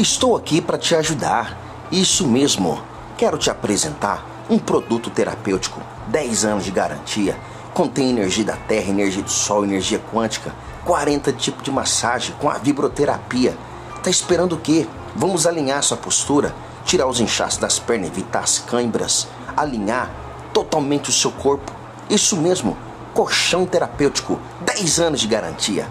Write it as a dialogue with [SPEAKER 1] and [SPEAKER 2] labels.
[SPEAKER 1] Estou aqui para te ajudar. Isso mesmo. Quero te apresentar um produto terapêutico, 10 anos de garantia. Contém energia da terra, energia do sol, energia quântica, 40 tipos de massagem com a vibroterapia. Tá esperando o quê? Vamos alinhar sua postura, tirar os inchaços das pernas, evitar as câimbras, alinhar totalmente o seu corpo. Isso mesmo, colchão terapêutico, 10 anos de garantia.